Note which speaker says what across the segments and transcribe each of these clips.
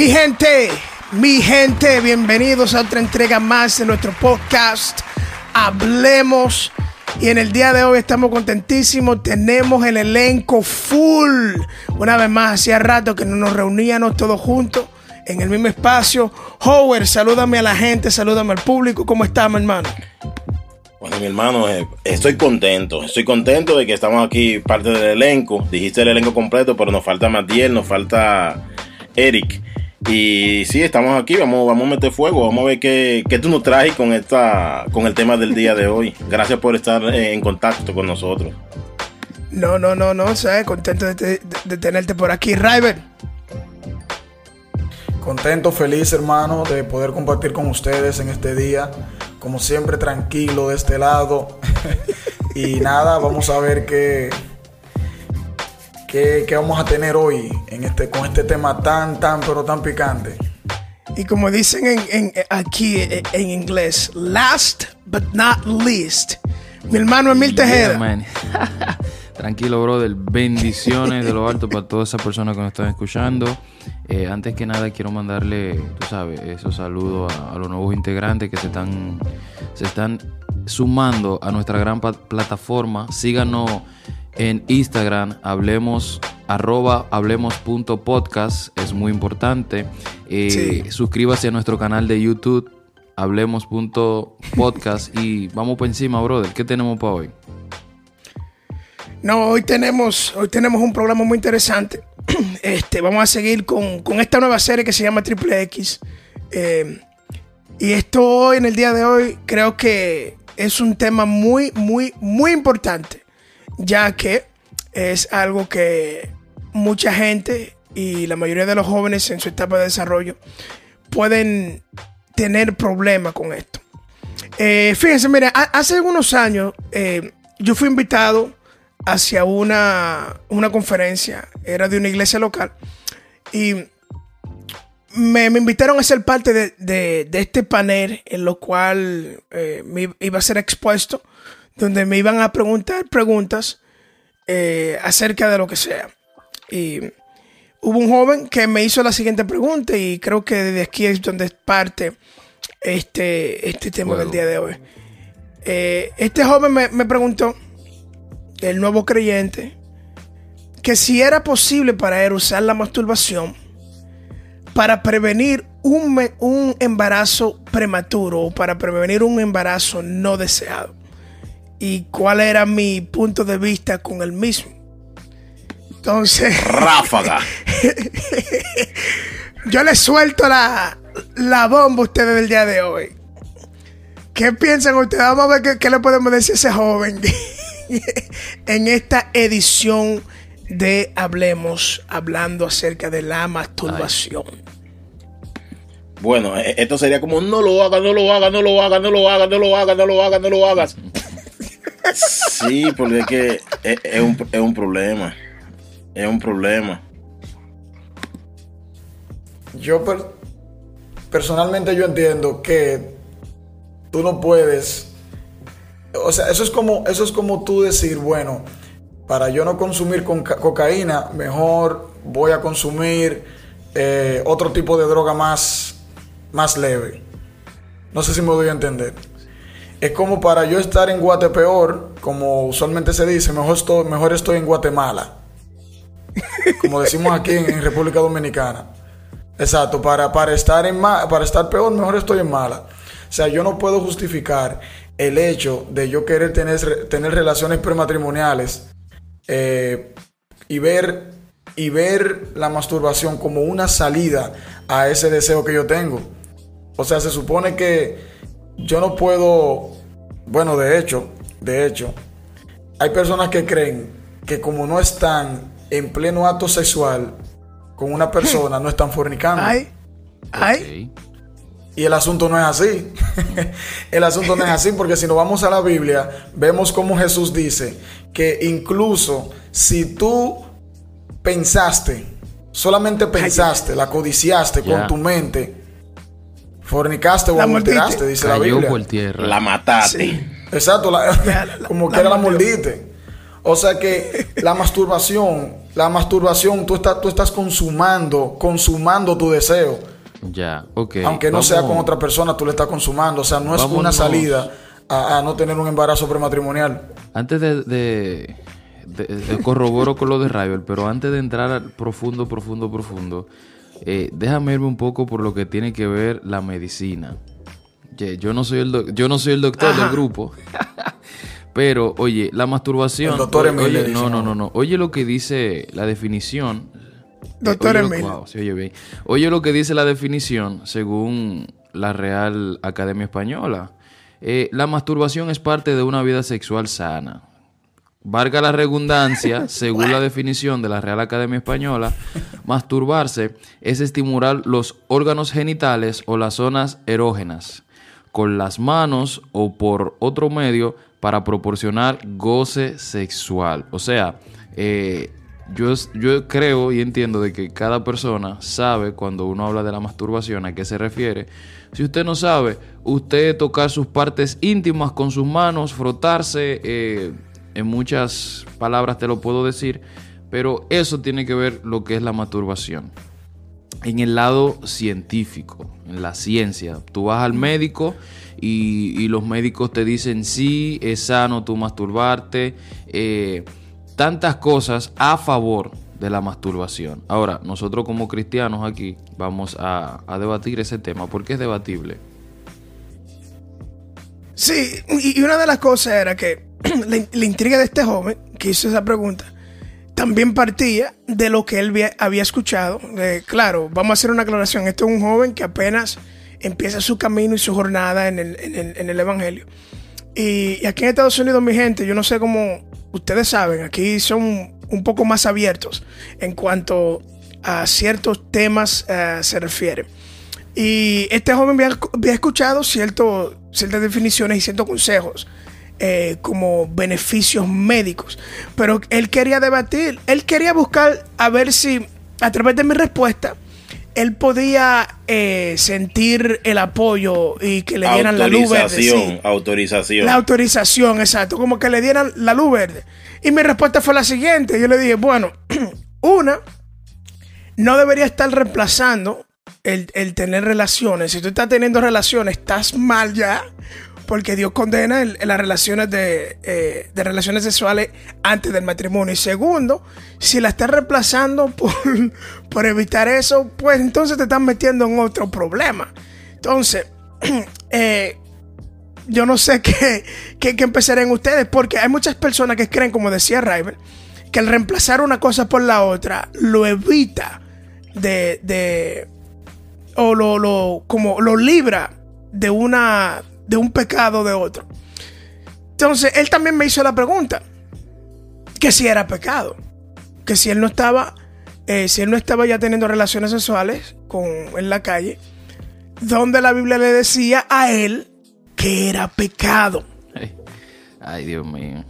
Speaker 1: Mi gente, mi gente, bienvenidos a otra entrega más de nuestro podcast. Hablemos. Y en el día de hoy estamos contentísimos. Tenemos el elenco full. Una vez más, hacía rato que no nos reuníamos todos juntos en el mismo espacio. Howard, salúdame a la gente, salúdame al público. ¿Cómo estamos, hermano?
Speaker 2: Bueno, mi hermano, eh, estoy contento. Estoy contento de que estamos aquí, parte del elenco. Dijiste el elenco completo, pero nos falta Matiel, nos falta Eric. Y sí, estamos aquí, vamos, vamos a meter fuego, vamos a ver qué, qué tú nos traes con, esta, con el tema del día de hoy. Gracias por estar en contacto con nosotros.
Speaker 1: No, no, no, no, ¿sabes? Contento de, de- de tenerte por aquí. River,
Speaker 3: Contento, feliz hermano de poder compartir con ustedes en este día. Como siempre, tranquilo de este lado. y nada, vamos a ver qué, qué, qué vamos a tener hoy en este, con este tema tan, tan, pero tan picante.
Speaker 1: y como dicen en, en- aquí en, en inglés, last but not least, mi hermano Emil
Speaker 4: Yeah,
Speaker 1: Tejeda.
Speaker 4: man. Tranquilo, brother. Bendiciones de lo alto para todas esas personas que nos están escuchando. Eh, antes que nada, quiero mandarle, tú sabes, esos saludos a, a los nuevos integrantes que se están, se están sumando a nuestra gran plataforma. Síganos en Instagram, hablemos, arroba hablemos.podcast, es muy importante. Eh,
Speaker 1: Sí.
Speaker 4: Suscríbase a nuestro canal de YouTube, hablemos.podcast y vamos por encima, brother. ¿Qué tenemos para hoy?
Speaker 1: No, hoy tenemos, hoy tenemos un programa muy interesante. Este, vamos a seguir con, con esta nueva serie que se llama Triple X. Eh, y esto hoy, en el día de hoy, creo que es un tema muy, muy, muy importante. Ya que es algo que mucha gente y la mayoría de los jóvenes en su etapa de desarrollo pueden tener problemas con esto. Eh, fíjense, mira, ha- hace algunos años eh, yo fui invitado hacia una, una conferencia, era de una iglesia local, y me, me invitaron a ser parte de, de- de este panel en lo cual eh, me iba a ser expuesto, donde me iban a preguntar preguntas eh, acerca de lo que sea. Y hubo un joven que me hizo la siguiente pregunta y creo que desde aquí es donde parte este, este tema del día de hoy. Eh, este joven me, me preguntó, el nuevo creyente, que si era posible para él usar la masturbación para prevenir un, un embarazo prematuro o para prevenir un embarazo no deseado. Y cuál era mi punto de vista con el mismo. Entonces,
Speaker 2: Ráfaga.
Speaker 1: yo le suelto la, la bomba a ustedes del día de hoy. ¿Qué piensan ustedes? Vamos a ver qué, qué le podemos decir a ese joven en esta edición de Hablemos, hablando acerca de la masturbación.
Speaker 2: Bueno, eh, esto sería como no lo hagas, no lo hagas, no lo hagas, no lo hagas, no lo hagas, no lo hagas, no lo hagas. Sí, porque es que es, un, es un problema. Es un problema.
Speaker 3: Yo per- personalmente yo entiendo que tú no puedes. O sea, eso es como, eso es como tú decir, bueno, para yo no consumir con ca- cocaína, mejor voy a consumir eh, otro tipo de droga más, más leve. No sé si me doy a entender. Es como para yo estar en Guatepeor, como usualmente se dice, mejor estoy, mejor estoy en Guatemala. Como decimos aquí en, República Dominicana. Exacto, para, para, estar en para estar peor, mejor estoy en mala. O sea, yo no puedo justificar el hecho de yo querer tener, tener relaciones prematrimoniales eh, y, ver, y ver la masturbación como una salida a ese deseo que yo tengo. O sea, se supone que yo no puedo Bueno, de hecho, de hecho, hay personas que creen que como no están en pleno acto sexual con una persona, no están fornicando.
Speaker 1: Ay, ay.
Speaker 3: Y el asunto no es así. el asunto no es así porque si nos vamos a la Biblia, vemos como Jesús dice que incluso si tú pensaste, solamente pensaste, la codiciaste con tu mente, fornicaste o
Speaker 1: La
Speaker 3: adulteraste, dice la
Speaker 4: Cayó
Speaker 3: Biblia.
Speaker 4: por tierra.
Speaker 2: La mataste.
Speaker 1: Sí.
Speaker 3: Exacto, la-
Speaker 1: La- la-
Speaker 3: como
Speaker 1: la
Speaker 3: quiera la mordiste. O sea que la masturbación, la masturbación, tú estás, tú estás consumando, consumando tu deseo.
Speaker 4: Ya, ok.
Speaker 3: Aunque no sea con otra persona, tú le estás consumando. O sea, no es una salida a, a no tener un embarazo prematrimonial.
Speaker 4: Antes de, de, de- de corroboro con lo de Rival, pero antes de entrar al profundo, profundo, profundo, eh, déjame irme un poco por lo que tiene que ver la medicina. Yo no soy el, yo no soy el doctor del grupo. Pero, oye, la masturbación.
Speaker 3: El doctor
Speaker 4: oye, oye, no, no,
Speaker 3: ¿no?
Speaker 4: no. Oye lo que dice la definición.
Speaker 1: Doctor
Speaker 4: Oye lo-
Speaker 1: Emil.
Speaker 4: wow, se oye bien. Oye lo que dice la definición según la Real Academia Española. Eh, la masturbación es parte de una vida sexual sana. Valga la redundancia, según la definición de la Real Academia Española, masturbarse es estimular los órganos genitales o las zonas erógenas con las manos o por otro medio para proporcionar goce sexual. O sea, eh, yo, yo creo y entiendo de que cada persona sabe cuando uno habla de la masturbación a qué se refiere. Si usted no sabe, usted tocar sus partes íntimas con sus manos, frotarse, eh, en muchas palabras te lo puedo decir, pero eso tiene que ver lo que es la masturbación. En el lado científico, en la ciencia, tú vas al médico y, los médicos te dicen sí, es sano tú masturbarte, eh, tantas cosas a favor de la masturbación. Ahora, nosotros como cristianos aquí vamos a, debatir ese tema, porque es debatible.
Speaker 1: Sí, y una de las cosas era que la, intriga de este joven que hizo esa pregunta también partía de lo que él había- escuchado. Claro, vamos a hacer una aclaración. Este es un joven que apenas empieza su camino y su jornada en el, Evangelio. Y, aquí en Estados Unidos, mi gente, yo no sé cómo ustedes saben, aquí son un poco más abiertos en cuanto a ciertos temas eh, se refiere. Y este joven había, escuchado ciertas definiciones y ciertos consejos eh, como beneficios médicos. Pero él quería debatir, él quería buscar a ver si a través de mi respuesta él podía eh, sentir el apoyo y que le dieran la luz verde.
Speaker 2: Autorización,
Speaker 1: sí.
Speaker 2: autorización.
Speaker 1: La autorización, exacto, como que le dieran la luz verde. Y mi respuesta fue la siguiente. Yo le dije, bueno, una, no debería estar reemplazando el, el tener relaciones. Si tú estás teniendo relaciones, estás mal ya. Porque Dios condena las relaciones de, eh, de relaciones sexuales antes del matrimonio. Y segundo, si la estás reemplazando por, por evitar eso, pues entonces te estás metiendo en otro problema. Entonces, eh, yo no sé qué, qué, qué empezarán ustedes, porque hay muchas personas que creen, como decía River, que el reemplazar una cosa por la otra lo evita de, de o lo, lo, como lo libra de una de un pecado de otro. Entonces, él también me hizo la pregunta, que si era pecado, que si él no estaba, eh, si él no estaba ya teniendo relaciones sexuales con, en la calle, donde la Biblia le decía a él que era pecado.
Speaker 4: Ay, ay, Dios mío.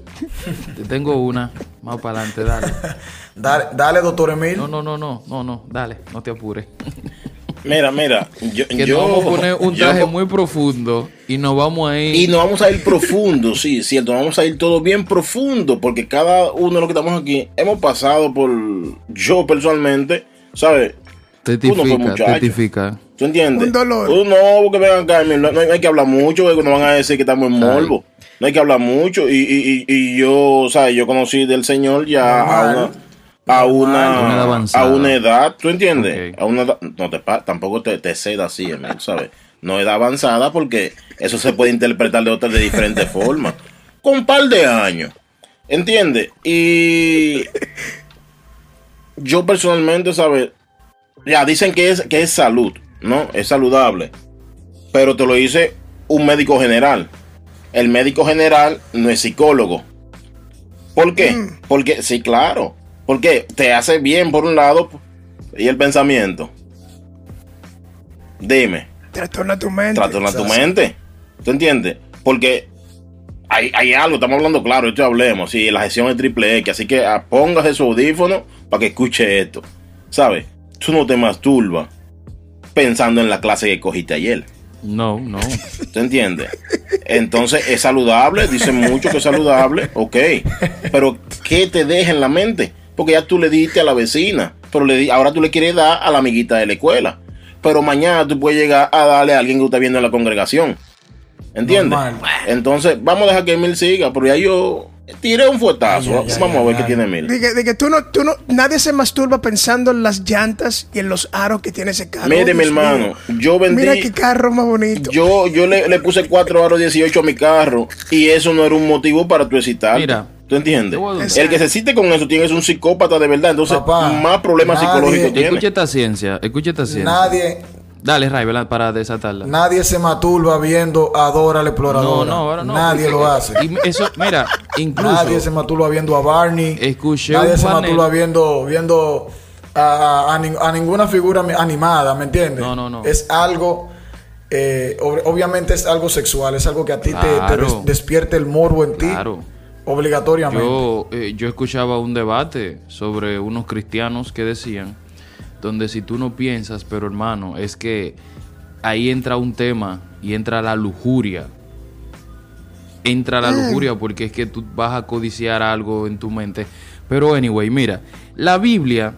Speaker 4: Te tengo una más para adelante, dale.
Speaker 3: Dale, dale, doctor Emil.
Speaker 4: No, no, no, no, no, no, dale, no te apures.
Speaker 2: Mira, mira, yo,
Speaker 4: Que
Speaker 2: yo-
Speaker 4: nos vamos a poner un
Speaker 2: yo-
Speaker 4: traje muy profundo y nos vamos a ir.
Speaker 2: Y nos vamos a ir profundo, sí, cierto, vamos a ir todo bien profundo, porque cada uno de los que estamos aquí hemos pasado por, yo personalmente, ¿sabes?
Speaker 4: Testifica, testifica.
Speaker 2: ¿Tú entiendes?
Speaker 1: Un dolor.
Speaker 2: Uh, no, porque vengan acá, no, no hay que hablar mucho, porque nos van a decir que estamos en morbo. No hay que hablar mucho. Y, y, y, y yo, ¿sabes? Yo conocí del Señor ya a una, a
Speaker 4: una edad
Speaker 2: una,
Speaker 4: avanzada.
Speaker 2: a una edad, ¿tú entiendes? A una edad, no te tampoco te, te ceda así, Emil, ¿sabes? No edad avanzada porque eso se puede interpretar de otras de diferentes formas. Con un par de años. ¿Entiendes? Y yo personalmente, ¿sabes? Ya dicen que es, que es salud, ¿no? Es saludable. Pero te lo dice un médico general. el médico general no es psicólogo. ¿Por qué?
Speaker 1: Mm.
Speaker 2: Porque, sí, claro. Porque te hace bien por un lado y el pensamiento. Dime,
Speaker 1: Trastorna tu mente.
Speaker 2: trastorna tu mente. ¿Tú entiendes? Porque hay, hay algo, estamos hablando claro, esto hablemos. Sí, la gestión es triple X. Así que ah, póngase su audífono para que escuche esto. ¿Sabes? Tú no te masturbas pensando en la clase que cogiste ayer.
Speaker 4: No, no.
Speaker 2: ¿Te entiendes? Entonces es saludable, dicen mucho que es saludable, ok. Pero ¿qué te deja en la mente? Porque ya tú le diste a la vecina, pero le di- ahora tú le quieres dar a la amiguita de la escuela. Pero mañana tú puedes llegar a darle a alguien que está viendo en la congregación. ¿Entiendes?
Speaker 3: Normal.
Speaker 2: Entonces vamos a dejar que Emil siga, pero ya yo tiré un fuetazo.
Speaker 3: Ay, ay,
Speaker 2: vamos
Speaker 3: ay,
Speaker 2: a ver qué tiene Emil.
Speaker 1: De que, de que tú no, tú no, nadie se masturba pensando en las llantas y en los aros que tiene ese carro.
Speaker 2: Mire, mi hermano,
Speaker 1: mío.
Speaker 2: yo vendí.
Speaker 1: Mira qué carro más bonito.
Speaker 2: Yo, yo le, le puse 4 aros 18 a mi carro y eso no era un motivo para tu excitar.
Speaker 4: Mira,
Speaker 2: ¿Tú entiendes? El que se excite con eso tiene es un psicópata de verdad. Entonces,
Speaker 3: Papá,
Speaker 2: más problemas
Speaker 3: nadie-
Speaker 2: psicológicos tiene.
Speaker 4: Escucha esta ciencia, escucha esta ciencia.
Speaker 3: Nadie,
Speaker 4: Dale, Ray, ¿verdad? para desatarla.
Speaker 3: nadie se maturba viendo a Dora la exploradora.
Speaker 4: No, no, ahora no.
Speaker 3: Nadie
Speaker 4: porque-
Speaker 3: lo hace.
Speaker 4: Y eso, mira, incluso.
Speaker 3: Nadie se masturba viendo a Barney.
Speaker 4: Escuché
Speaker 3: Nadie
Speaker 4: un
Speaker 3: se
Speaker 4: panel-
Speaker 3: viendo, viendo a, a- a nin- a ninguna figura animada, ¿me entiendes?
Speaker 4: No, no, no.
Speaker 3: Es algo, eh, ob- obviamente es algo sexual, es algo que a ti te- te,
Speaker 4: Claro.
Speaker 3: des- despierte el morbo en ti.
Speaker 4: Claro.
Speaker 3: Obligatoriamente.
Speaker 4: Yo, eh, yo escuchaba un debate sobre unos cristianos que decían, donde si tú no piensas, pero hermano, es que ahí entra un tema y entra la lujuria. Entra la lujuria porque es que tú vas a codiciar algo en tu mente. Pero anyway, mira, la Biblia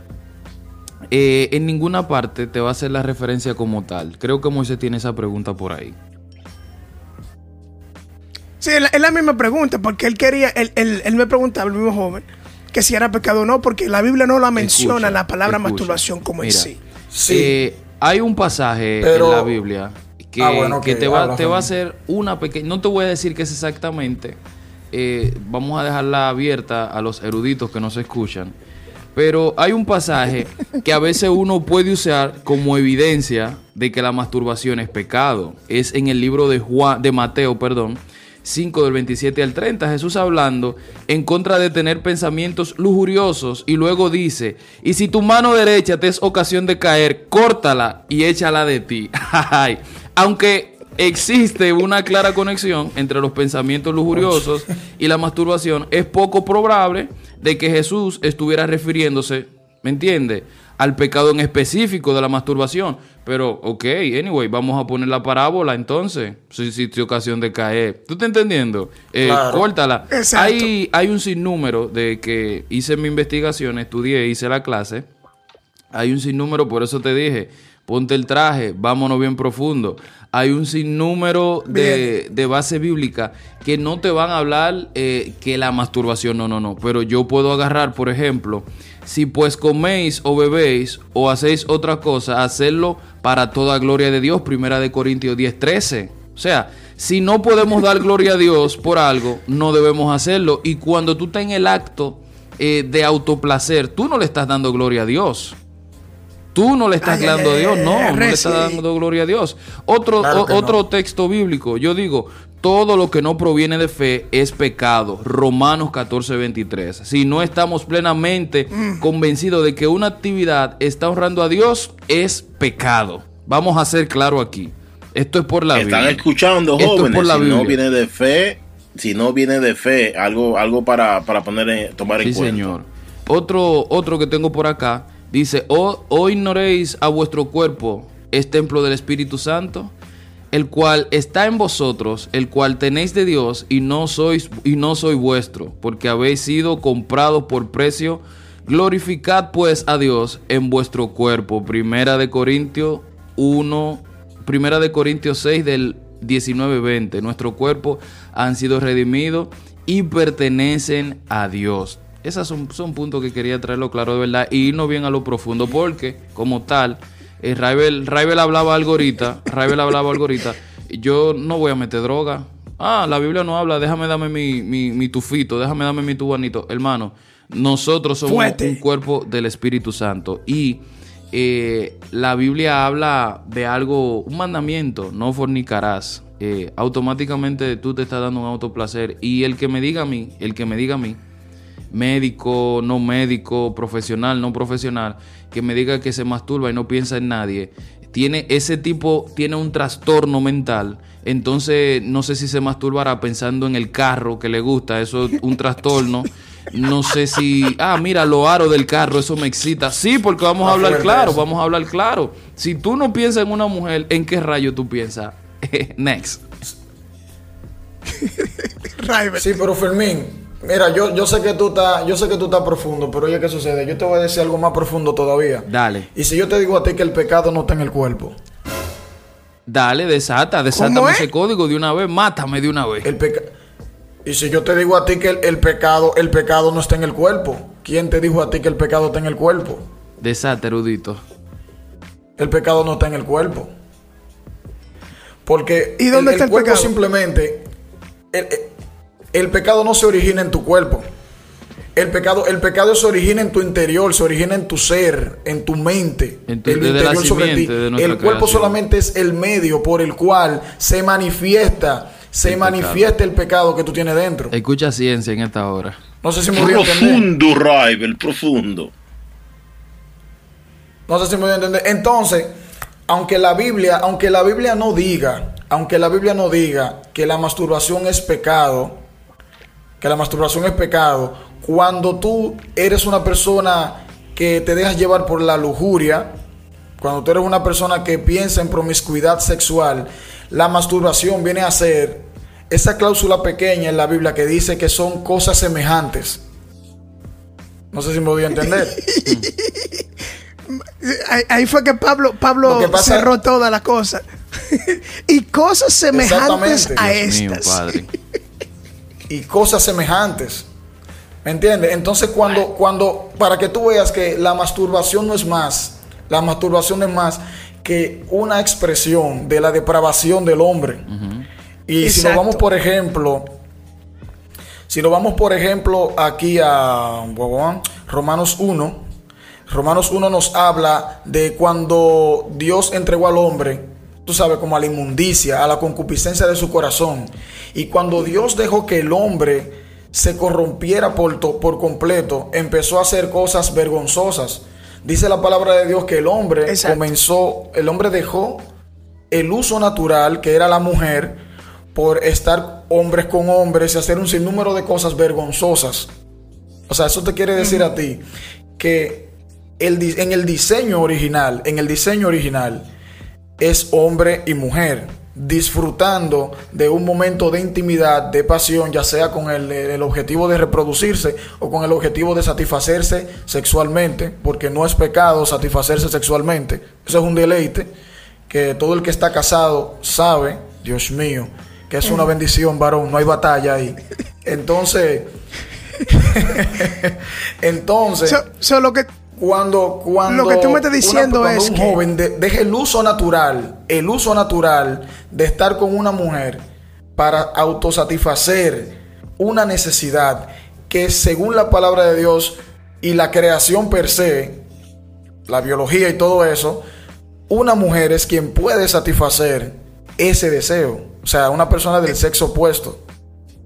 Speaker 4: eh, en ninguna parte te va a hacer la referencia como tal. Creo que Moisés tiene esa pregunta por ahí.
Speaker 1: Sí, es la, es la misma pregunta, porque él quería, él, él- él me preguntaba, el mismo joven, que si era pecado o no, porque la Biblia no la menciona
Speaker 4: Escucha,
Speaker 1: la palabra
Speaker 4: escucha.
Speaker 1: masturbación como en
Speaker 4: Mira,
Speaker 1: sí.
Speaker 3: Sí.
Speaker 4: Eh, hay un pasaje
Speaker 3: Pero-
Speaker 4: en la Biblia que,
Speaker 3: Ah, bueno,
Speaker 4: que
Speaker 3: ok,
Speaker 4: te va, te va a hacer una pequeña... No te voy a decir que es exactamente. eh, vamos a dejarla abierta a los eruditos que nos escuchan. Pero hay un pasaje que a veces uno puede usar como evidencia de que la masturbación es pecado. Es en el libro de Juan, de Mateo, perdón, 5 del 27 al 30, Jesús hablando en contra de tener pensamientos lujuriosos y luego dice, y si tu mano derecha te es ocasión de caer, córtala y échala de ti. Aunque existe una clara conexión entre los pensamientos lujuriosos y la masturbación, es poco probable de que Jesús estuviera refiriéndose, ¿me entiende? Al pecado en específico de la masturbación. Pero, ok, anyway, vamos a poner la parábola entonces. Si existe ocasión de caer. ¿Tú estás entendiendo? Eh,
Speaker 3: Claro.
Speaker 4: Córtala.
Speaker 1: Exacto.
Speaker 4: Hay, hay un sinnúmero de que hice mi investigación, estudié, hice la clase. Hay un sinnúmero, por eso te dije, ponte el traje, vámonos bien profundo. Hay un sinnúmero de, de base bíblica que no te van a hablar eh, que la masturbación, no, no, no. Pero yo puedo agarrar, por ejemplo, si pues coméis o bebéis o hacéis otra cosa, hacerlo para toda gloria de Dios. Primera de Corintios 10, 13. O sea, si no podemos dar gloria a Dios por algo, no debemos hacerlo. Y cuando tú estás en el acto eh, de autoplacer, tú no le estás dando gloria a Dios. Tú no le estás
Speaker 1: Ay,
Speaker 4: dando a Dios, no,
Speaker 1: ay,
Speaker 4: no le estás dando gloria a Dios. Otro,
Speaker 3: Claro
Speaker 4: o-
Speaker 3: que no.
Speaker 4: otro texto bíblico, yo digo, todo lo que no proviene de fe es pecado. Romanos 14, 23. Si no estamos plenamente
Speaker 1: Mm.
Speaker 4: convencidos de que una actividad está honrando a Dios, es pecado. Vamos a ser claro aquí. Esto es por la
Speaker 2: Están
Speaker 4: Biblia.
Speaker 2: escuchando,
Speaker 4: Esto es
Speaker 2: jóvenes.
Speaker 4: por la
Speaker 2: si no viene de fe, si no viene de fe, algo, algo para, para poner en- tomar en
Speaker 4: Sí,
Speaker 2: cuenta.
Speaker 4: señor. Otro, otro que tengo por acá dice: ¿O, o ignoréis a vuestro cuerpo es templo del Espíritu Santo, el cual está en vosotros, el cual tenéis de Dios y no sois y no soy vuestro, porque habéis sido comprados por precio. Glorificad pues a Dios en vuestro cuerpo. Primera de Corintios 1, Primera de Corintios 6 del 19-20. Nuestro cuerpo han sido redimidos y pertenecen a Dios. Esos son, son puntos que quería traerlo claro de verdad y irnos bien a lo profundo porque como tal, eh, Raibel, Raibel hablaba algo ahorita, Raibel hablaba algo ahorita, yo no voy a meter droga. Ah, la Biblia no habla, déjame darme mi, mi, mi tufito, déjame darme mi tubanito. Hermano, nosotros somos
Speaker 1: Fuerte.
Speaker 4: un cuerpo del Espíritu Santo y eh, la Biblia habla de algo, un mandamiento, no fornicarás. eh, automáticamente tú te estás dando un autoplacer. Y el que me diga a mí, el que me diga a mí, médico, no médico, profesional, no profesional, que me diga que se masturba y no piensa en nadie, tiene ese tipo, tiene un trastorno mental. Entonces, no sé si se masturbará pensando en el carro que le gusta, eso es un trastorno. No sé si, ah, mira, lo aro del carro, eso me excita. Sí, porque vamos a hablar claro, vamos a hablar claro. Si tú no piensas en una mujer, ¿en qué rayo tú piensas? Next.
Speaker 3: sí, pero Fermín, mira, yo, yo sé que tú estás, yo sé que tú estás profundo, pero oye, ¿qué sucede? Yo te voy a decir algo más profundo todavía.
Speaker 4: Dale.
Speaker 3: Y si yo te digo a ti que el pecado no está en el cuerpo.
Speaker 4: Dale, desata, desátame ese código de una vez, mátame de una vez.
Speaker 3: El pecado. Y si yo te digo a ti que el, pecado, el pecado no está en el cuerpo, ¿quién te dijo a ti que el pecado está en el cuerpo?
Speaker 4: Desata, erudito.
Speaker 3: El pecado no está en el cuerpo. Porque ¿Y dónde el, está el, cuerpo pecado? simplemente. El, pecado no se origina en tu cuerpo. El pecado, el pecado se origina en tu interior, se origina en tu ser, en tu mente.
Speaker 4: En el interior sobre ti.
Speaker 3: El cuerpo solamente es el medio por el cual se manifiesta se manifiesta el pecado que tú tienes dentro.
Speaker 4: Escucha ciencia en esta hora.
Speaker 2: No sé si me voy a entender. Profundo, el profundo.
Speaker 3: No sé si me voy a entender. Entonces, aunque la Biblia, aunque la Biblia no diga, aunque la Biblia no diga que la masturbación es pecado, que la masturbación es pecado, cuando tú eres una persona que te dejas llevar por la lujuria, cuando tú eres una persona que piensa en promiscuidad sexual, la masturbación viene a ser esa cláusula pequeña en la Biblia que dice que son cosas semejantes. No sé si me voy a entender.
Speaker 1: Ahí fue que Pablo, Pablo cerró toda la cosa. y cosas semejantes a estas.
Speaker 3: y cosas semejantes. ¿Me entiendes? Entonces cuando, cuando, para que tú veas que la masturbación no es más, la masturbación es más que una expresión de la depravación del hombre. Y si nos vamos, por ejemplo, si nos vamos, por ejemplo, aquí a Romanos 1, Romanos 1 nos habla de cuando Dios entregó al hombre, tú sabes, como a la inmundicia, a la concupiscencia de su corazón. Y cuando Dios dejó que el hombre se corrompiera por, por completo, empezó a hacer cosas vergonzosas. Dice la palabra de Dios que el hombre comenzó, el hombre dejó el uso natural, que era la mujer, por estar hombres con hombres y hacer un sinnúmero de cosas vergonzosas. O sea, eso te quiere decir a ti que el, en el diseño original, en el diseño original, es hombre y mujer disfrutando de un momento de intimidad, de pasión, ya sea con el, objetivo de reproducirse o con el objetivo de satisfacerse sexualmente, porque no es pecado satisfacerse sexualmente. Eso es un deleite que todo el que está casado sabe, Dios mío, que es una bendición, varón, no hay batalla ahí. Entonces, entonces,
Speaker 1: que
Speaker 3: cuando, cuando,
Speaker 1: lo que tú me estás diciendo es
Speaker 3: un joven deja el uso natural, el uso natural de estar con una mujer para autosatisfacer una necesidad que según la palabra de Dios y la creación per se, la biología y todo eso, una mujer es quien puede satisfacer ese deseo, o sea, una persona del sexo opuesto.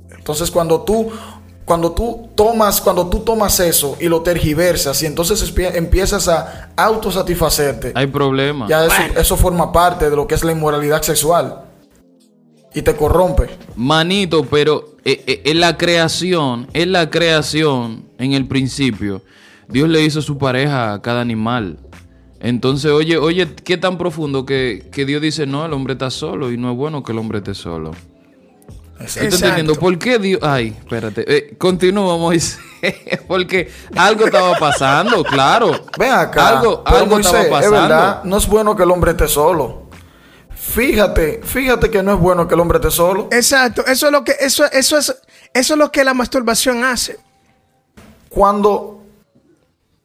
Speaker 3: Entonces, cuando tú cuando tú tomas, cuando tú tomas eso y lo tergiversas y entonces empiezas a autosatisfacerte.
Speaker 4: Hay problema.
Speaker 3: Ya eso, forma parte de lo que es la inmoralidad sexual. Y te corrompe.
Speaker 4: Manito, pero eh, eh, en la creación, en la creación, en el principio, Dios le hizo su pareja a cada animal. Entonces, oye, oye, qué tan profundo que, que Dios dice, no, el hombre está solo y no es bueno que el hombre esté solo. Estoy entendiendo por qué Dios. Ay, espérate. Eh, continúa, Moisés. Porque algo estaba pasando, claro.
Speaker 3: Ven acá. Algo, algo estaba pasando. Es verdad, no es bueno que el hombre esté solo. Fíjate, fíjate que no es bueno que el hombre esté solo.
Speaker 1: Exacto. Eso es lo que, eso, eso es, eso es lo que la masturbación hace.
Speaker 3: Cuando,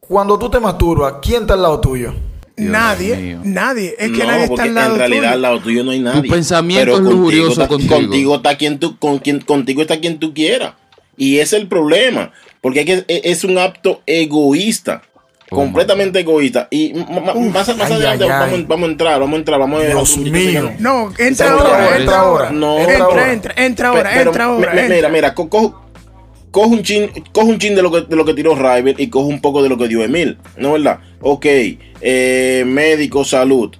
Speaker 3: cuando tú te masturbas, ¿quién está al lado tuyo?
Speaker 1: Nadie, nadie. Es que nadie está al lado
Speaker 2: En realidad, al lado tuyo no hay nadie.
Speaker 4: Tu pensamiento es lujurioso
Speaker 2: contigo. Contigo está quien tú, con quien, contigo está quien tú quieras. Y ese es el problema. Porque es un acto egoísta completamente egoísta. Y
Speaker 1: Uf,
Speaker 2: más, más
Speaker 3: ay,
Speaker 2: adelante
Speaker 3: ay, ay.
Speaker 2: Vamos, vamos a entrar, vamos a entrar, vamos a
Speaker 3: Dios
Speaker 2: a-
Speaker 3: mío.
Speaker 1: No, entra
Speaker 2: Entra
Speaker 1: ahora, entra ahora.
Speaker 2: No.
Speaker 1: entra,
Speaker 3: ahora.
Speaker 1: entra, entra ahora,
Speaker 2: pero
Speaker 1: entra ahora.
Speaker 2: Mira, mira, co- cojo, cojo un chin, un chin de lo que de lo que tiró Rival y cojo un poco de lo que dio Emil, ¿no verdad? Ok, eh, médico, salud.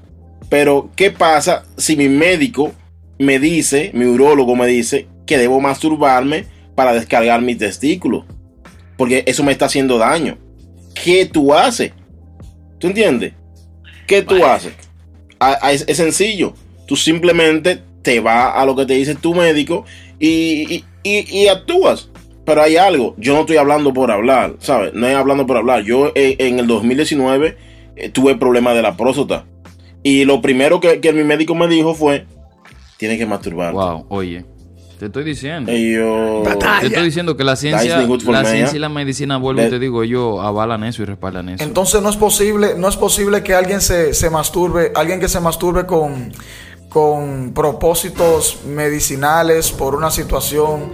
Speaker 2: Pero, ¿qué pasa si mi médico me dice, mi urólogo me dice que debo masturbarme para descargar mis testículos? Porque eso me está haciendo daño. ¿Qué tú haces? ¿Tú entiendes? ¿Qué tú haces? A- a- es, es sencillo. Tú simplemente te vas a lo que te dice tu médico y, y- y- y actúas. Pero hay algo, yo no estoy hablando por hablar, ¿sabes? No es hablando por hablar. Yo eh, en el 2019 eh, tuve problemas de la próstata. Y lo primero que, que mi médico me dijo fue, tienes que masturbar.
Speaker 4: Wow, oye, te estoy diciendo.
Speaker 2: Y yo...
Speaker 4: Te estoy diciendo que la ciencia, la
Speaker 2: me,
Speaker 4: ciencia y la medicina, vuelvo y te digo, ellos avalan eso y respaldan eso.
Speaker 3: Entonces no es posible, no es posible que alguien se, se masturbe, alguien que se masturbe con, con propósitos medicinales por una situación,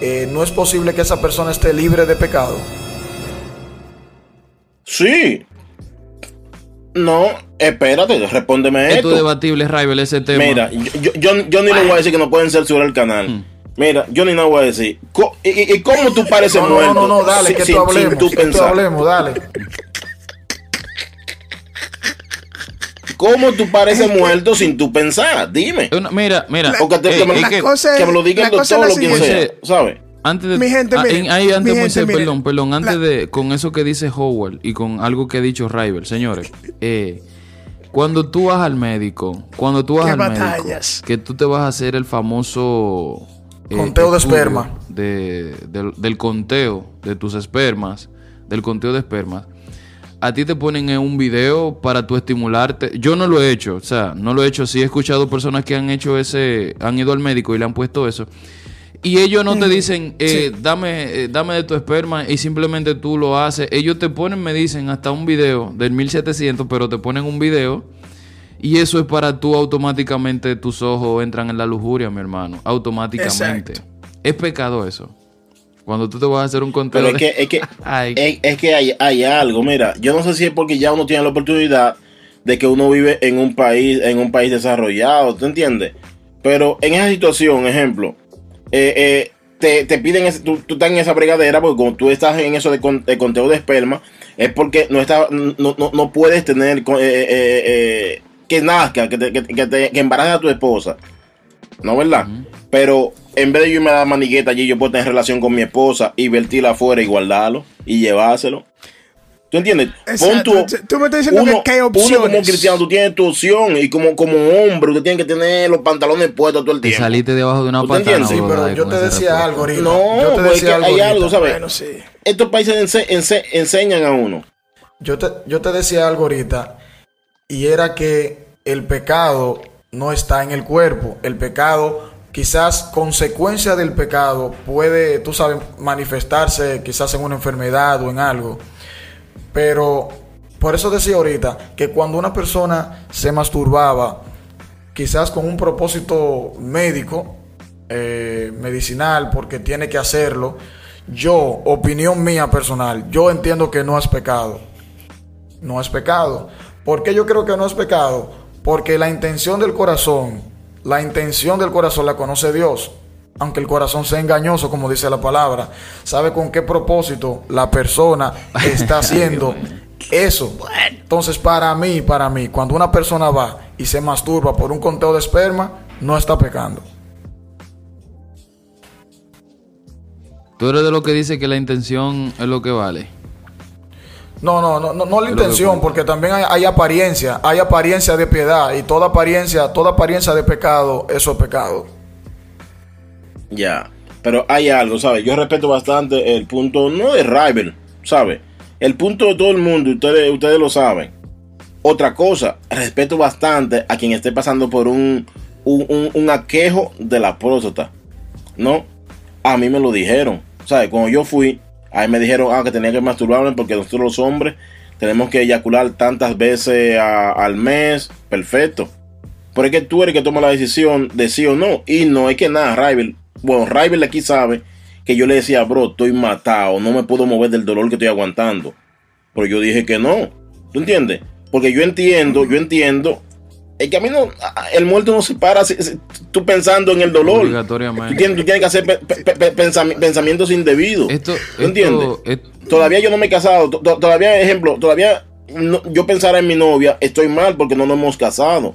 Speaker 3: eh, no es posible que esa persona esté libre de pecado.
Speaker 2: Sí. No, espérate, respóndeme
Speaker 4: Esto
Speaker 2: esto.
Speaker 4: es debatible, Rival, ese tema.
Speaker 2: Mira, yo, yo, yo- yo ni le voy a decir que no pueden censurar el canal.
Speaker 4: Hmm.
Speaker 2: Mira, yo ni no voy a decir. ¿Y, y- y cómo tú pareces
Speaker 3: No, no,
Speaker 2: muerto?
Speaker 3: no, no, dale,
Speaker 2: sin-
Speaker 3: que tú
Speaker 2: sin
Speaker 3: hablemos,
Speaker 2: tú
Speaker 3: que tú hablemos, dale.
Speaker 2: ¿Cómo tú pareces muerto sin tú pensar? Dime.
Speaker 4: Una- mira, mira.
Speaker 2: O que, te-
Speaker 4: eh,
Speaker 2: que me,
Speaker 1: la
Speaker 4: que
Speaker 1: cosa-
Speaker 2: que me lo diga
Speaker 1: la
Speaker 2: el doctor o
Speaker 1: la
Speaker 2: quien sea. ¿sabes?
Speaker 4: antes de,
Speaker 1: Mi gente,
Speaker 4: ah,
Speaker 1: mire,
Speaker 4: en- ahí antes,
Speaker 1: mi
Speaker 4: Moisés,
Speaker 1: gente,
Speaker 4: perdón, perdón, antes
Speaker 1: La-
Speaker 4: de, con eso que dice Howard y con algo que ha dicho Rival, señores, eh, cuando tú vas al médico, cuando tú vas al
Speaker 1: batallas.
Speaker 4: médico, que tú te vas a hacer el famoso eh,
Speaker 3: Conteo de esperma.
Speaker 4: de- del, del conteo de tus espermas, del conteo de espermas, a ti te ponen en un video para tú estimularte. Yo no lo he hecho, o sea, no lo he hecho. Sí he escuchado personas que han hecho ese, han ido al médico y le han puesto eso. Y ellos no te dicen, eh, dame, eh, dame de tu esperma y simplemente tú lo haces. Ellos te ponen, me dicen, hasta un video del 1700, pero te ponen un video y eso es para tú automáticamente, tus ojos entran en la lujuria, mi hermano. Automáticamente.
Speaker 1: Exacto.
Speaker 4: Es pecado eso. Cuando tú te vas a hacer un conteo
Speaker 2: Pero es
Speaker 4: de-
Speaker 2: que, es que, es, es que hay, hay algo, mira, yo no sé si es porque ya uno tiene la oportunidad de que uno vive en un país, en un país desarrollado, ¿tú entiendes? Pero en esa situación, ejemplo, eh, eh, te, te piden, ese- tú, tú estás en esa brigadera porque como tú estás en eso de, con- de conteo de esperma, es porque no, está, no, no, no puedes tener eh, que nazca, que, te, que, que te- que embaraces a tu esposa. ¿No, verdad? Pero en vez de yo irme a dar manigueta allí, yo puedo tener relación con mi esposa y vertirla afuera y guardarlo y llevárselo. ¿Tú entiendes? Pon
Speaker 1: Tú- tú me estás diciendo que- que hay
Speaker 2: Uno como
Speaker 1: opciones.
Speaker 2: cristiano, tú tienes tu opción y como, como hombre, usted tiene que tener los pantalones puestos todo el
Speaker 4: Te
Speaker 2: tiempo.
Speaker 4: saliste debajo de una
Speaker 2: ¿Usted
Speaker 4: patana.
Speaker 2: entiende?
Speaker 3: Sí, pero yo te decía algo ahorita.
Speaker 2: No,
Speaker 3: yo te decía algo
Speaker 2: hay
Speaker 3: ahorita.
Speaker 2: algo, ¿sabes?
Speaker 1: Bueno, sí.
Speaker 2: Estos países ense- ense- enseñan a uno.
Speaker 3: Yo te, yo te decía algo ahorita y era que el pecado no está en el cuerpo. El pecado, quizás consecuencia del pecado, puede, tú sabes, manifestarse quizás en una enfermedad o en algo. Pero por eso decía ahorita que cuando una persona se masturbaba, quizás con un propósito médico, eh, medicinal, porque tiene que hacerlo, yo, opinión mía personal, yo entiendo que no es pecado. No es pecado. ¿Por qué yo creo que no es pecado? Porque la intención del corazón, la intención del corazón la conoce Dios. Aunque el corazón sea engañoso, como dice la palabra, sabe con qué propósito la persona está haciendo eso. Entonces, para mí, para mí, cuando una persona va y se masturba por un conteo de esperma, no está pecando.
Speaker 4: Tú eres de lo que dice que la intención es lo que vale.
Speaker 3: No, no, no, no, no la intención, porque también hay, hay apariencia, hay apariencia de piedad y toda apariencia, toda apariencia de pecado, eso es pecado.
Speaker 2: Ya. Pero hay algo, ¿sabes? Yo respeto bastante el punto, no de Rival, ¿sabes? El punto de todo el mundo, ustedes, ustedes lo saben. Otra cosa, respeto bastante a quien esté pasando por un, un, un- un aquejo de la próstata. ¿No? A mí me lo dijeron. ¿Sabes? Cuando yo fui, ahí me dijeron ah, que tenía que masturbarme porque nosotros los hombres tenemos que eyacular tantas veces al mes. Perfecto. Pero es que tú eres que toma la decisión de sí o no. Y no es que nada, Rival. Bueno, Rival aquí sabe que yo le decía, bro, estoy matado, no me puedo mover del dolor que estoy aguantando. Pero yo dije que no. ¿Tú entiendes? Porque yo entiendo, yo entiendo. Es que a mí no, el muerto no se para si- si- tú pensando en el dolor.
Speaker 4: Obligatoriamente.
Speaker 2: Tú tienes, tú tienes que hacer pe- pe- pe- pensami- pensamientos indebidos.
Speaker 4: Esto,
Speaker 2: ¿Tú entiendes?
Speaker 4: esto-
Speaker 2: Todavía yo no me he casado. to- to- Todavía, ejemplo, todavía no- yo pensara en mi novia, estoy mal porque no nos hemos casado.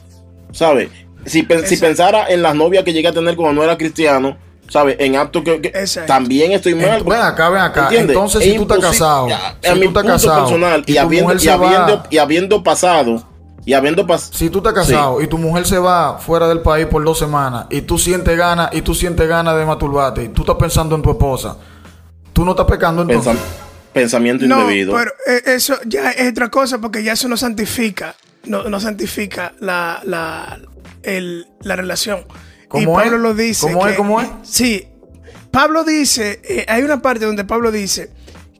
Speaker 2: ¿Sabes? Si, pensara en las novias que llegué a tener cuando no era cristiano, ¿sabes? En actos que, también estoy mal.
Speaker 3: Ent- ven acá, ven acá.
Speaker 2: ¿Entiendes?
Speaker 3: Entonces,
Speaker 2: Es
Speaker 3: si tú estás casado, si
Speaker 2: a
Speaker 3: tú
Speaker 2: mi
Speaker 3: estás
Speaker 2: punto
Speaker 3: casado
Speaker 2: personal
Speaker 3: y
Speaker 2: y,
Speaker 3: tu
Speaker 2: habiendo,
Speaker 3: mujer
Speaker 2: y,
Speaker 3: se
Speaker 2: habiendo,
Speaker 3: va-
Speaker 2: y habiendo pasado, y habiendo pasado.
Speaker 3: Si tú estás casado y tu mujer se va fuera del país por dos semanas y tú sientes ganas y tú sientes ganas de masturbarte y tú estás pensando en tu esposa, tú no estás pecando entonces.
Speaker 2: pensamiento
Speaker 1: No,
Speaker 2: indebido.
Speaker 1: pero eh, eso ya es otra cosa porque ya eso no santifica, no, no santifica la, la, el- la relación. y
Speaker 3: ¿Cómo
Speaker 1: Pablo
Speaker 3: es?
Speaker 1: lo dice.
Speaker 3: ¿Cómo es? ¿Cómo es?
Speaker 1: Sí. Pablo dice, eh, hay una parte donde Pablo dice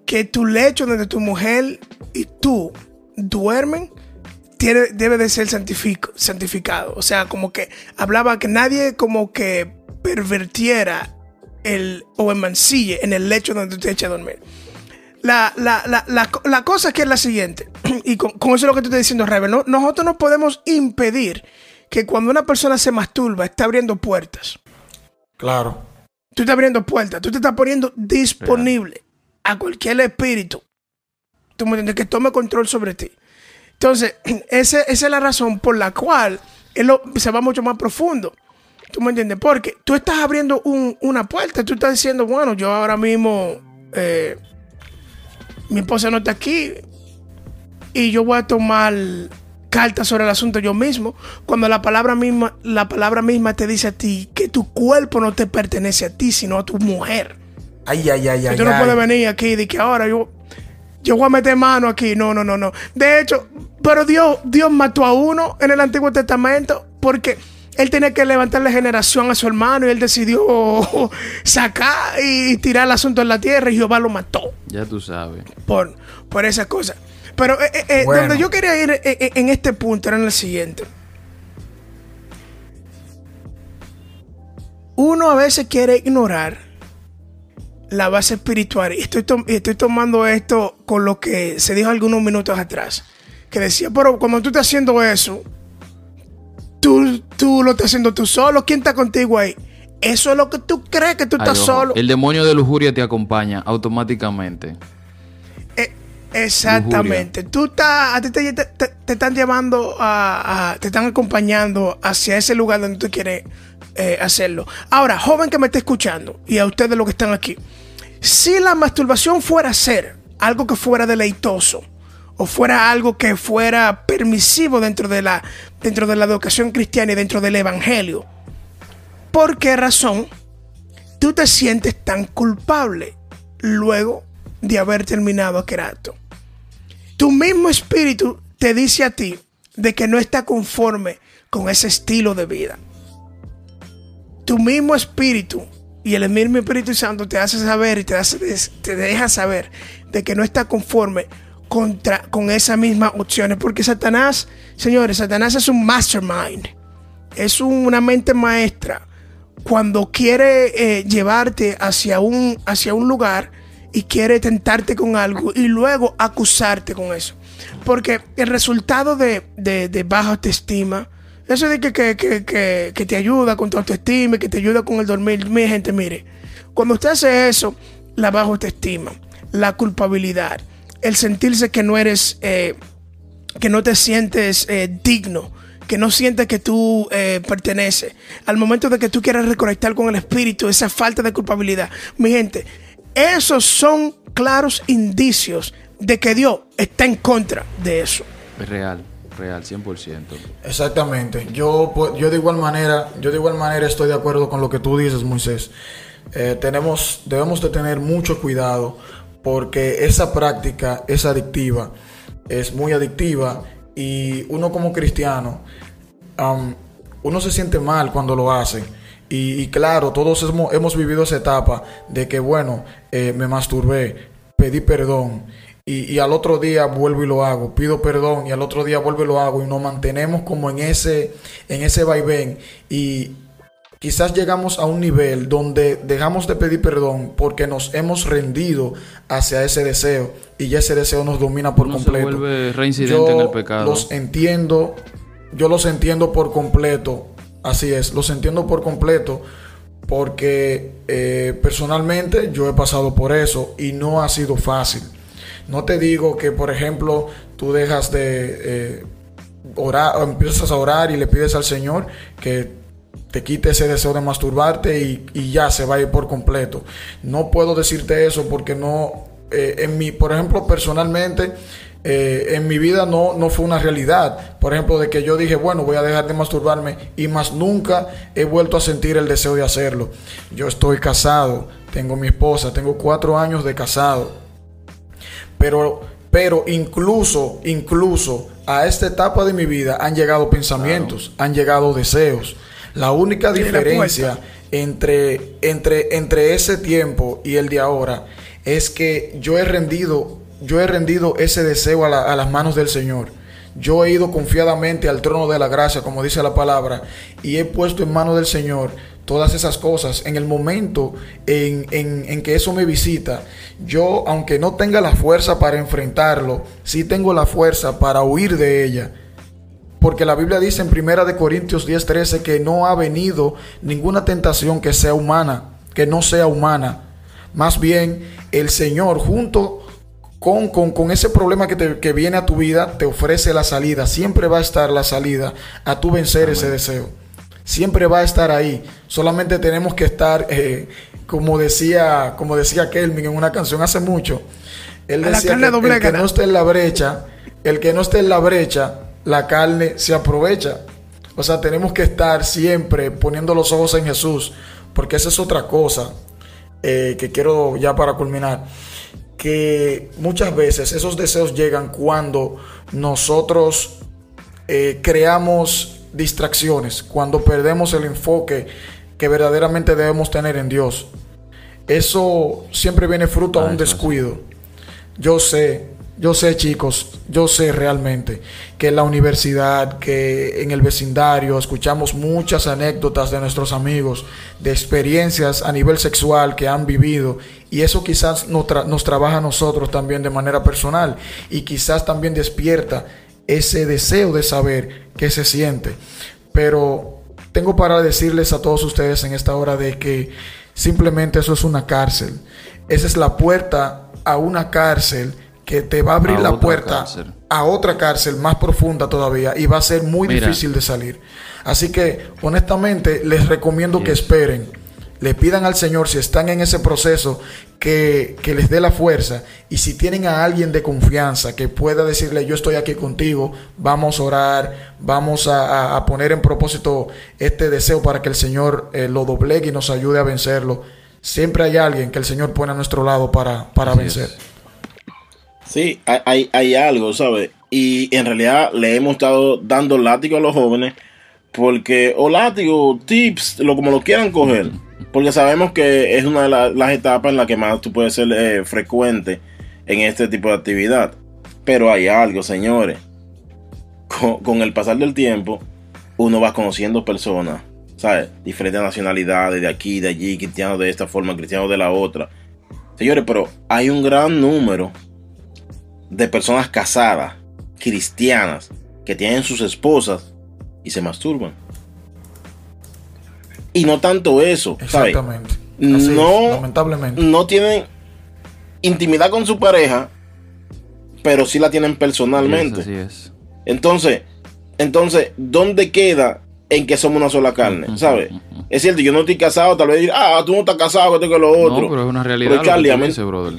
Speaker 1: que tu lecho donde tu mujer y tú duermen tiene, debe de ser santifico- santificado. O sea, como que hablaba que nadie como que pervertiera el, o emancille en el lecho donde tú te echas a dormir. La, la, la, la, la cosa que es la siguiente, y con, con eso es lo que te estoy diciendo, Rebel, ¿no? nosotros no podemos impedir que cuando una persona se masturba está abriendo puertas.
Speaker 3: Claro.
Speaker 1: Tú estás abriendo puertas, tú te estás poniendo disponible a cualquier espíritu. Tú me entiendes, que tome control sobre ti. Entonces, ese- esa es la razón por la cual él lo- se va mucho más profundo. ¿Tú me entiendes? Porque tú estás abriendo un- una puerta, tú estás diciendo, bueno, yo ahora mismo, eh, mi esposa no está aquí y yo voy a tomar cartas sobre el asunto yo mismo, cuando la palabra misma, la palabra misma te dice a ti que tu cuerpo no te pertenece a ti, sino a tu mujer.
Speaker 3: Ay, ay, ay, ay.
Speaker 1: tú no
Speaker 3: ay.
Speaker 1: puedes venir aquí y de que ahora yo, yo voy a meter mano aquí. No, no, no, no. De hecho, pero Dios, Dios mató a uno en el Antiguo Testamento porque él tenía que levantarle generación a su hermano y él decidió sacar y tirar el asunto en la tierra y Jehová lo mató
Speaker 4: ya tú sabes.
Speaker 1: por, por esas cosas. Pero eh, eh, eh,
Speaker 3: Bueno.
Speaker 1: donde yo quería ir eh, en este punto era en el siguiente. Uno a veces quiere ignorar la base espiritual. Y estoy, y estoy tomando esto con lo que se dijo algunos minutos atrás. Que decía, pero cuando tú estás haciendo eso, tú, tú lo estás haciendo tú solo. ¿Quién está contigo ahí? Eso es lo que tú crees que tú
Speaker 4: Ay,
Speaker 1: estás
Speaker 4: ojo,
Speaker 1: solo.
Speaker 4: El demonio de lujuria te acompaña automáticamente.
Speaker 1: Eh, exactamente. Tú estás, a ti te, te- te- te están llevando a, a- te están acompañando hacia ese lugar donde tú quieres eh, hacerlo. Ahora, joven que me está escuchando y a ustedes los que están aquí, si la masturbación fuera ser algo que fuera deleitoso o fuera algo que fuera permisivo dentro de la dentro de la educación cristiana y dentro del evangelio, ¿por qué razón tú te sientes tan culpable luego de haber terminado aquel acto? Tu mismo espíritu te dice a ti de que no está conforme con ese estilo de vida. Tu mismo espíritu y el mismo Espíritu Santo te hace saber y te, deja saber de que no está conforme contra, con esas mismas opciones. Porque Satanás, señores, Satanás es un mastermind. Es un- una mente maestra cuando quiere eh, llevarte hacia un, hacia un lugar y quiere tentarte con algo y luego acusarte con eso. Porque el resultado de, de- de baja autoestima, eso de que, que, que, que- te ayuda con tu autoestima, que te ayuda con el dormir, mi gente, mire, cuando usted hace eso, la baja autoestima, la culpabilidad, el sentirse que no eres... eh, que no te sientes eh, digno, que no sientes que tú eh, perteneces. Al momento de que tú quieras reconectar con el espíritu, esa falta de culpabilidad. Mi gente, esos son claros indicios de que Dios está en contra de eso.
Speaker 4: Es real, real, 100%.
Speaker 3: Exactamente. Yo, pues, yo de igual manera, yo de igual manera estoy de acuerdo con lo que tú dices, Moisés. Eh, tenemos, debemos de tener mucho cuidado porque esa práctica es adictiva, es muy adictiva y uno como cristiano, uno se siente mal cuando lo hace. Y, y claro, todos hemos, hemos vivido esa etapa de que, bueno, eh, me masturbé, pedí perdón y, y al otro día vuelvo y lo hago, pido perdón y al otro día vuelvo y lo hago y nos mantenemos como en ese, en ese vaivén y quizás llegamos a un nivel donde dejamos de pedir perdón porque nos hemos rendido hacia ese deseo y ya ese deseo nos domina por
Speaker 4: Uno se
Speaker 3: completo.
Speaker 4: vuelve reincidente
Speaker 3: Yo
Speaker 4: en el pecado.
Speaker 3: Los entiendo, yo los entiendo por completo, así es, los entiendo por completo porque eh, personalmente yo he pasado por eso y no ha sido fácil. No te digo que, por ejemplo, tú dejas de eh, orar, o empiezas a orar y le pides al Señor que te quite ese deseo de masturbarte y, ya se va a ir por completo. No puedo decirte eso porque no, eh, en mi, por ejemplo, personalmente, eh, en mi vida no, no fue una realidad. Por ejemplo, de que yo dije, bueno, voy a dejar de masturbarme y más nunca he vuelto a sentir el deseo de hacerlo. Yo estoy casado, tengo mi esposa, tengo cuatro años de casado. Pero, pero incluso, incluso a esta etapa de mi vida han llegado pensamientos, han llegado deseos. La única diferencia entre, entre, entre ese tiempo y el de ahora es que yo he rendido, yo he rendido ese deseo a, la- a las manos del Señor. Yo he ido confiadamente al trono de la gracia, como dice la palabra, y he puesto en manos del Señor todas esas cosas. En el momento en, en- en que eso me visita, yo, aunque no tenga la fuerza para enfrentarlo, sí tengo la fuerza para huir de ella. Porque la Biblia dice en Primera de Corintios 10:13 que no ha venido ninguna tentación que sea humana, que no sea humana. Más bien, el Señor junto con, con- con ese problema que, te- que viene a tu vida, te ofrece la salida. Siempre va a estar la salida a tu vencer ese deseo. Siempre va a estar ahí. Solamente tenemos que estar, eh, como decía, como decía Kelvin en una canción hace mucho. Él decía que el que no esté en la brecha, el que no esté en la brecha, la carne se aprovecha. O sea, tenemos que estar siempre poniendo los ojos en Jesús, porque esa es otra cosa eh, que quiero ya para culminar. Que muchas veces esos deseos llegan cuando nosotros eh, creamos distracciones, cuando perdemos el enfoque que verdaderamente debemos tener en Dios. Eso siempre viene fruto a un descuido. Yo sé, yo sé chicos, yo sé realmente que en la universidad, que en el vecindario escuchamos muchas anécdotas de nuestros amigos, de experiencias a nivel sexual que han vivido y eso quizás nos, tra- nos trabaja a nosotros también de manera personal y quizás también despierta ese deseo de saber qué se siente. Pero tengo para decirles a todos ustedes en esta hora de que simplemente eso es una cárcel. Esa es la puerta a una cárcel que te va a abrir
Speaker 4: A
Speaker 3: la puerta
Speaker 4: cárcel.
Speaker 3: a otra cárcel más profunda todavía y va a ser muy
Speaker 4: Mira.
Speaker 3: difícil de salir. Así que honestamente les recomiendo que esperen, le pidan al Señor si están en ese proceso que, que les dé la fuerza y si tienen a alguien de confianza que pueda decirle yo estoy aquí contigo, vamos a orar, vamos a, a- poner en propósito este deseo para que el Señor eh, lo doblegue y nos ayude a vencerlo. Siempre hay alguien que el Señor pone a nuestro lado para, para
Speaker 4: Así
Speaker 3: vencer.
Speaker 4: es.
Speaker 2: Sí, hay, hay, hay algo, ¿sabes? Y en realidad le hemos estado dando látigo a los jóvenes porque, o látigo, tips, lo como lo quieran coger, porque sabemos que es una de la- las etapas en las que más tú puedes ser eh, frecuente en este tipo de actividad. Pero hay algo, señores. Con el pasar del tiempo, uno va conociendo personas, ¿sabes? Diferentes nacionalidades, de aquí, de allí, cristianos de esta forma, cristianos de la otra. Señores, pero hay un gran número de personas casadas, cristianas, que tienen sus esposas y se masturban. Y no tanto eso, ¿sabes?
Speaker 3: Exactamente. Así es,
Speaker 2: No,
Speaker 3: lamentablemente.
Speaker 2: no tienen intimidad con su pareja, pero sí la tienen personalmente.
Speaker 4: Yes, así es.
Speaker 2: Entonces, entonces, ¿dónde queda en que somos una sola carne? ¿Sabes? Es cierto, yo no estoy casado, tal vez dirá, ah, tú no estás casado, que esto que lo otro.
Speaker 4: No, pero es una realidad
Speaker 2: Pero Charlie, a mí-.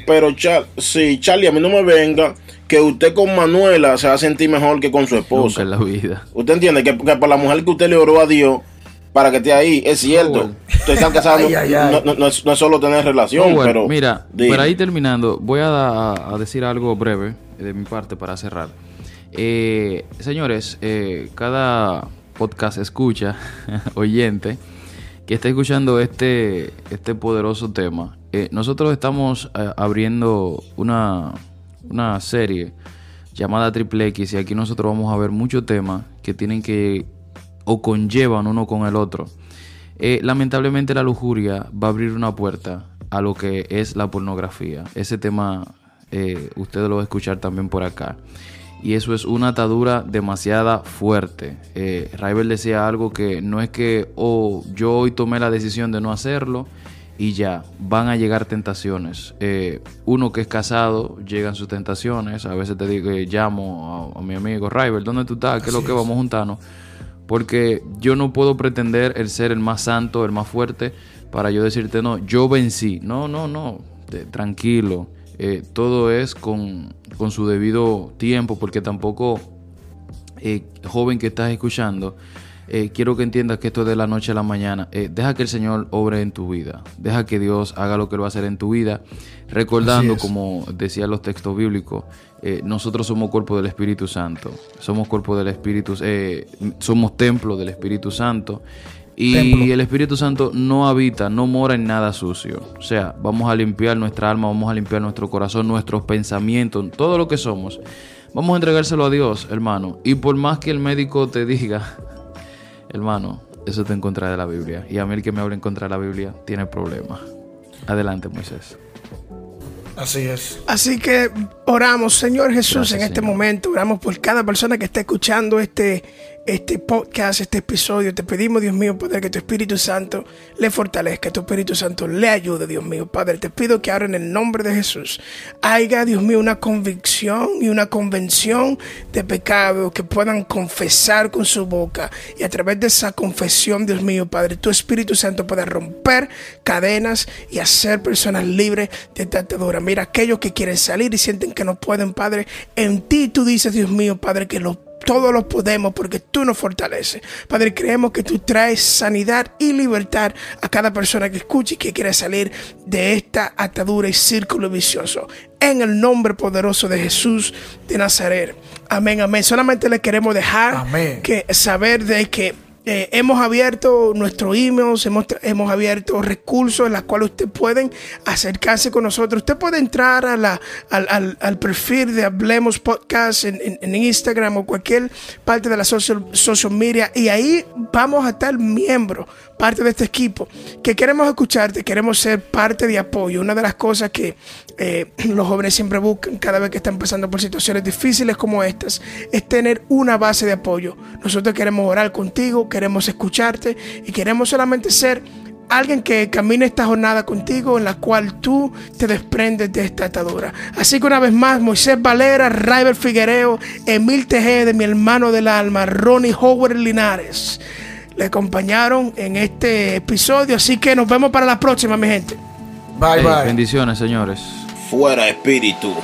Speaker 2: Pero Char- sí, Charlie, a mí no me venga que usted con Manuela se va a sentir mejor que con su
Speaker 4: Nunca
Speaker 2: esposa.
Speaker 4: en la vida.
Speaker 2: Usted entiende que, que para la mujer que usted le oró a Dios para que esté ahí, es cierto.
Speaker 4: bueno.
Speaker 2: Usted está casado, no,
Speaker 3: Ay, ay, ay.
Speaker 2: no- no- no es, no es solo tener relación,
Speaker 4: bueno,
Speaker 2: pero.
Speaker 4: mira,
Speaker 2: dime.
Speaker 4: por ahí terminando, voy a, da- a decir algo breve de mi parte para cerrar. Eh, señores, eh, cada podcast escucha, oyente, que está escuchando este, este poderoso tema, eh, nosotros estamos eh, abriendo una, una serie llamada Triple X y aquí nosotros vamos a ver muchos temas que tienen que o conllevan uno con el otro. Eh, lamentablemente la lujuria va a abrir una puerta a lo que es la pornografía. Ese tema eh, ustedes lo van a escuchar también por acá. Y eso es una atadura demasiada fuerte. Eh, decía algo que no es que oh, yo hoy tomé la decisión de no hacerlo y ya, van a llegar tentaciones. Eh, uno que es casado, llegan sus tentaciones. A veces te digo, llamo a, mi amigo Rival, ¿dónde tú estás? ¿Qué es lo que vamos juntarnos? Porque yo no puedo pretender el ser el más santo, el más fuerte, para yo decirte, no, yo vencí. No, no, no, tranquilo. Eh, todo es con, su debido tiempo, porque tampoco, eh, joven que estás escuchando, eh, quiero que entiendas que esto es de la noche a la mañana. deja que el Señor obre en tu vida. Deja que Dios haga lo que Él va a hacer en tu vida. Recordando, como decían los textos bíblicos, nosotros somos cuerpo del Espíritu Santo. Somos cuerpo del Espíritu, somos templo del Espíritu Santo. Y el Espíritu Santo no habita, no mora en nada sucio. O sea, vamos a limpiar nuestra alma, vamos a limpiar nuestro corazón, nuestros pensamientos, todo lo que somos. Vamos a entregárselo a Dios, hermano. Y por más que el médico te diga, hermano, eso te en contra de la Biblia. Y a mí el que me hable en contra de la Biblia tiene problemas. Adelante, Moisés.
Speaker 3: Así es.
Speaker 1: Así que oramos, Señor Jesús, en este momento. Oramos por cada persona que está escuchando este este podcast, este episodio. Te pedimos, Dios mío, Padre, que tu Espíritu Santo le fortalezca, que tu Espíritu Santo le ayude, Dios mío, Padre. Te pido que ahora en el nombre de Jesús haya, Dios mío, una convicción y una convención de pecado que puedan confesar con su boca. Y a través de esa confesión, Dios mío, Padre, tu Espíritu Santo pueda romper cadenas y hacer personas libres de esta atadura. Mira, aquellos que quieren salir y sienten que no pueden, Padre, en ti tú dices, Dios mío, Padre, que los todos lo podemos porque tú nos fortaleces. Padre, creemos que tú traes sanidad y libertad a cada persona que escuche y que quiera salir de esta atadura y círculo vicioso. En el nombre poderoso de Jesús de Nazaret. Amén, amén. Solamente le queremos dejar que saber de que eh, hemos abierto nuestro email, hemos, hemos abierto recursos en los cuales usted pueden acercarse con nosotros. Usted puede entrar a la, al, al, perfil de Hablemos Podcast en, en, Instagram o cualquier parte de la social, social media y ahí vamos a estar miembros parte de este equipo, que queremos escucharte, queremos ser parte de apoyo. Una de las cosas que eh, los jóvenes siempre buscan cada vez que están pasando por situaciones difíciles como estas es tener una base de apoyo. Nosotros queremos orar contigo, queremos escucharte y queremos solamente ser alguien que camine esta jornada contigo en la cual tú te desprendes de esta atadura. Así que una vez más, Moisés Valera, Raiber Figuereo, Emil Tejede, mi hermano del alma, Ronnie Howard Linares le acompañaron en este episodio. Así que nos vemos para la próxima, mi gente.
Speaker 4: Bye bye. Bendiciones, señores.
Speaker 2: Fuera espíritu.